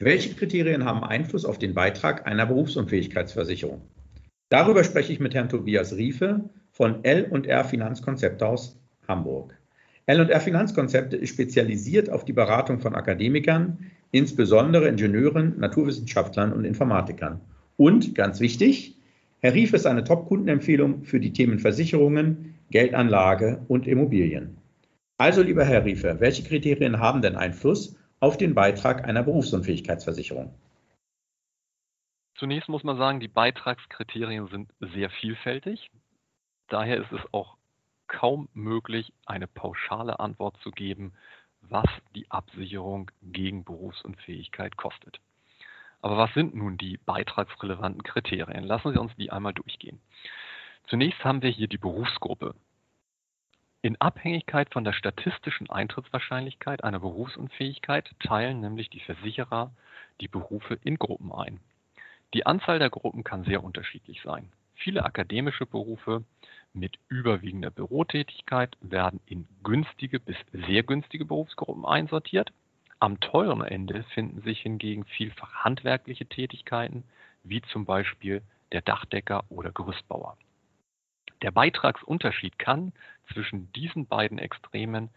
Welche Kriterien haben Einfluss auf den Beitrag einer Berufsunfähigkeitsversicherung? Darüber spreche ich mit Herrn Tobias Riefe von L&R Finanzkonzepte aus Hamburg. L&R Finanzkonzepte ist spezialisiert auf die Beratung von Akademikern, insbesondere Ingenieuren, Naturwissenschaftlern und Informatikern. Und ganz wichtig, Herr Rief ist eine Top-Kundenempfehlung für die Themen Versicherungen, Geldanlage und Immobilien. Also, lieber Herr Riefe, welche Kriterien haben denn Einfluss auf den Beitrag einer Berufsunfähigkeitsversicherung? Zunächst muss man sagen, die Beitragskriterien sind sehr vielfältig. Daher ist es auch kaum möglich, eine pauschale Antwort zu geben, was die Absicherung gegen Berufsunfähigkeit kostet. Aber was sind nun die beitragsrelevanten Kriterien? Lassen Sie uns die einmal durchgehen. Zunächst haben wir hier die Berufsgruppe. In Abhängigkeit von der statistischen Eintrittswahrscheinlichkeit einer Berufsunfähigkeit teilen nämlich die Versicherer die Berufe in Gruppen ein. Die Anzahl der Gruppen kann sehr unterschiedlich sein. Viele akademische Berufe mit überwiegender Bürotätigkeit werden in günstige bis sehr günstige Berufsgruppen einsortiert. Am teuren Ende finden sich hingegen vielfach handwerkliche Tätigkeiten, wie zum Beispiel der Dachdecker oder Gerüstbauer. Der Beitragsunterschied kann zwischen diesen beiden Extremen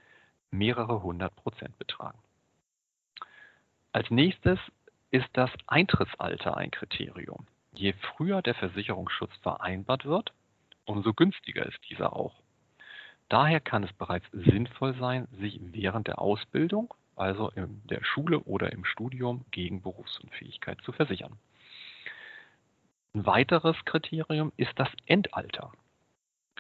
mehrere hundert Prozent betragen. Als nächstes ist das Eintrittsalter ein Kriterium. Je früher der Versicherungsschutz vereinbart wird, umso günstiger ist dieser auch. Daher kann es bereits sinnvoll sein, sich während der Ausbildung also in der Schule oder im Studium gegen Berufsunfähigkeit zu versichern. Ein weiteres Kriterium ist das Endalter.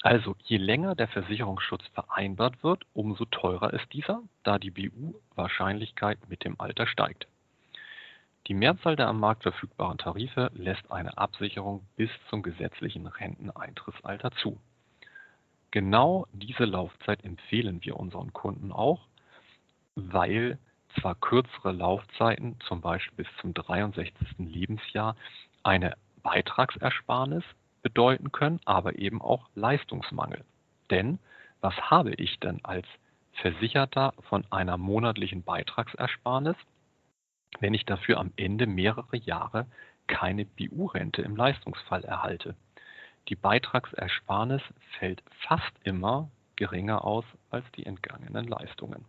Also je länger der Versicherungsschutz vereinbart wird, umso teurer ist dieser, da die BU-Wahrscheinlichkeit mit dem Alter steigt. Die Mehrzahl der am Markt verfügbaren Tarife lässt eine Absicherung bis zum gesetzlichen Renteneintrittsalter zu. Genau diese Laufzeit empfehlen wir unseren Kunden auch, weil zwar kürzere Laufzeiten, zum Beispiel bis zum 63. Lebensjahr, eine Beitragsersparnis bedeuten können, aber eben auch Leistungsmangel. Denn was habe ich denn als Versicherter von einer monatlichen Beitragsersparnis, wenn ich dafür am Ende mehrere Jahre keine BU-Rente im Leistungsfall erhalte? Die Beitragsersparnis fällt fast immer geringer aus als die entgangenen Leistungen.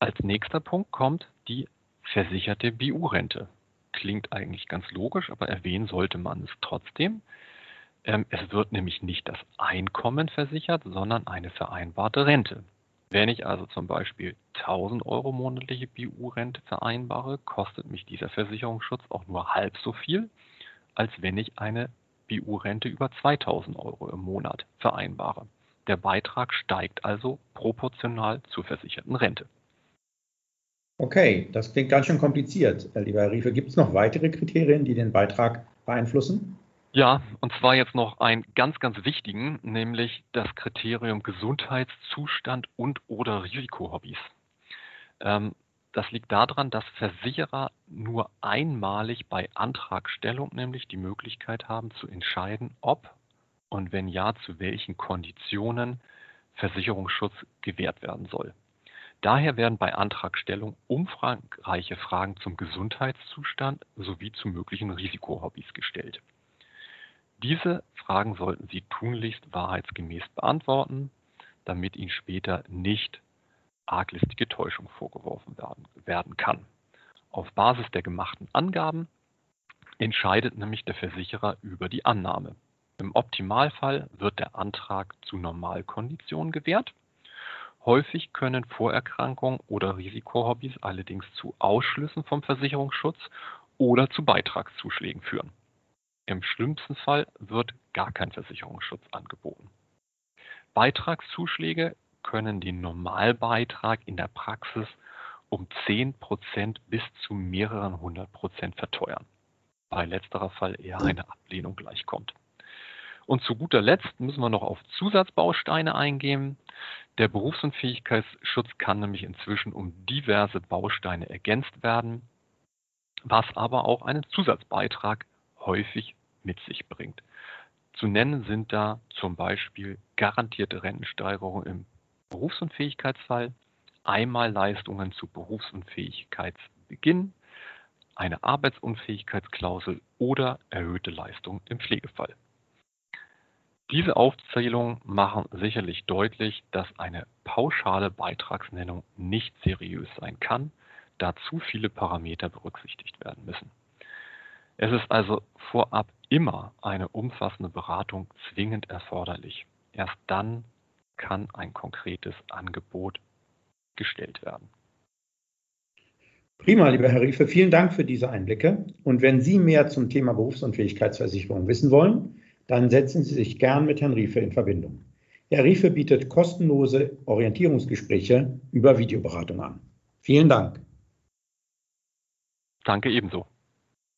Als nächster Punkt kommt die versicherte BU-Rente. Klingt eigentlich ganz logisch, aber erwähnen sollte man es trotzdem. Ähm, es wird nämlich nicht das Einkommen versichert, sondern eine vereinbarte Rente. Wenn ich also zum Beispiel 1000 Euro monatliche BU-Rente vereinbare, kostet mich dieser Versicherungsschutz auch nur halb so viel, als wenn ich eine BU-Rente über 2000 Euro im Monat vereinbare. Der Beitrag steigt also proportional zur versicherten Rente. Okay, das klingt ganz schön kompliziert, lieber Herr Riefe. Gibt es noch weitere Kriterien, die den Beitrag beeinflussen? Ja, und zwar jetzt noch einen ganz, ganz wichtigen, nämlich das Kriterium Gesundheitszustand und oder Risikohobbys. Ähm, das liegt daran, dass Versicherer nur einmalig bei Antragstellung nämlich die Möglichkeit haben zu entscheiden, ob und wenn ja, zu welchen Konditionen Versicherungsschutz gewährt werden soll. Daher werden bei Antragstellung umfangreiche Fragen zum Gesundheitszustand sowie zu möglichen Risikohobbys gestellt. Diese Fragen sollten Sie tunlichst wahrheitsgemäß beantworten, damit Ihnen später nicht arglistige Täuschung vorgeworfen werden, werden kann. Auf Basis der gemachten Angaben entscheidet nämlich der Versicherer über die Annahme. Im Optimalfall wird der Antrag zu Normalkonditionen gewährt Häufig können Vorerkrankungen oder Risikohobbys allerdings zu Ausschlüssen vom Versicherungsschutz oder zu Beitragszuschlägen führen. Im schlimmsten Fall wird gar kein Versicherungsschutz angeboten. Beitragszuschläge können den Normalbeitrag in der Praxis um 10% bis zu mehreren hundert Prozent verteuern. Bei letzterer Fall eher eine Ablehnung gleichkommt. Und zu guter Letzt müssen wir noch auf Zusatzbausteine eingehen. Der Berufsunfähigkeitsschutz kann nämlich inzwischen um diverse Bausteine ergänzt werden, was aber auch einen Zusatzbeitrag häufig mit sich bringt. Zu nennen sind da zum Beispiel garantierte Rentensteigerung im Berufsunfähigkeitsfall, Einmalleistungen zu Berufsunfähigkeitsbeginn, eine Arbeitsunfähigkeitsklausel oder erhöhte Leistung im Pflegefall. Diese Aufzählungen machen sicherlich deutlich, dass eine pauschale Beitragsnennung nicht seriös sein kann, da zu viele Parameter berücksichtigt werden müssen. Es ist also vorab immer eine umfassende Beratung zwingend erforderlich. Erst dann kann ein konkretes Angebot gestellt werden. Prima, lieber Herr Riefe, vielen Dank für diese Einblicke. Und wenn Sie mehr zum Thema Berufsunfähigkeitsversicherung wissen wollen, dann setzen Sie sich gern mit Herrn Riefe in Verbindung. Herr Riefe bietet kostenlose Orientierungsgespräche über Videoberatung an. Vielen Dank. Danke ebenso.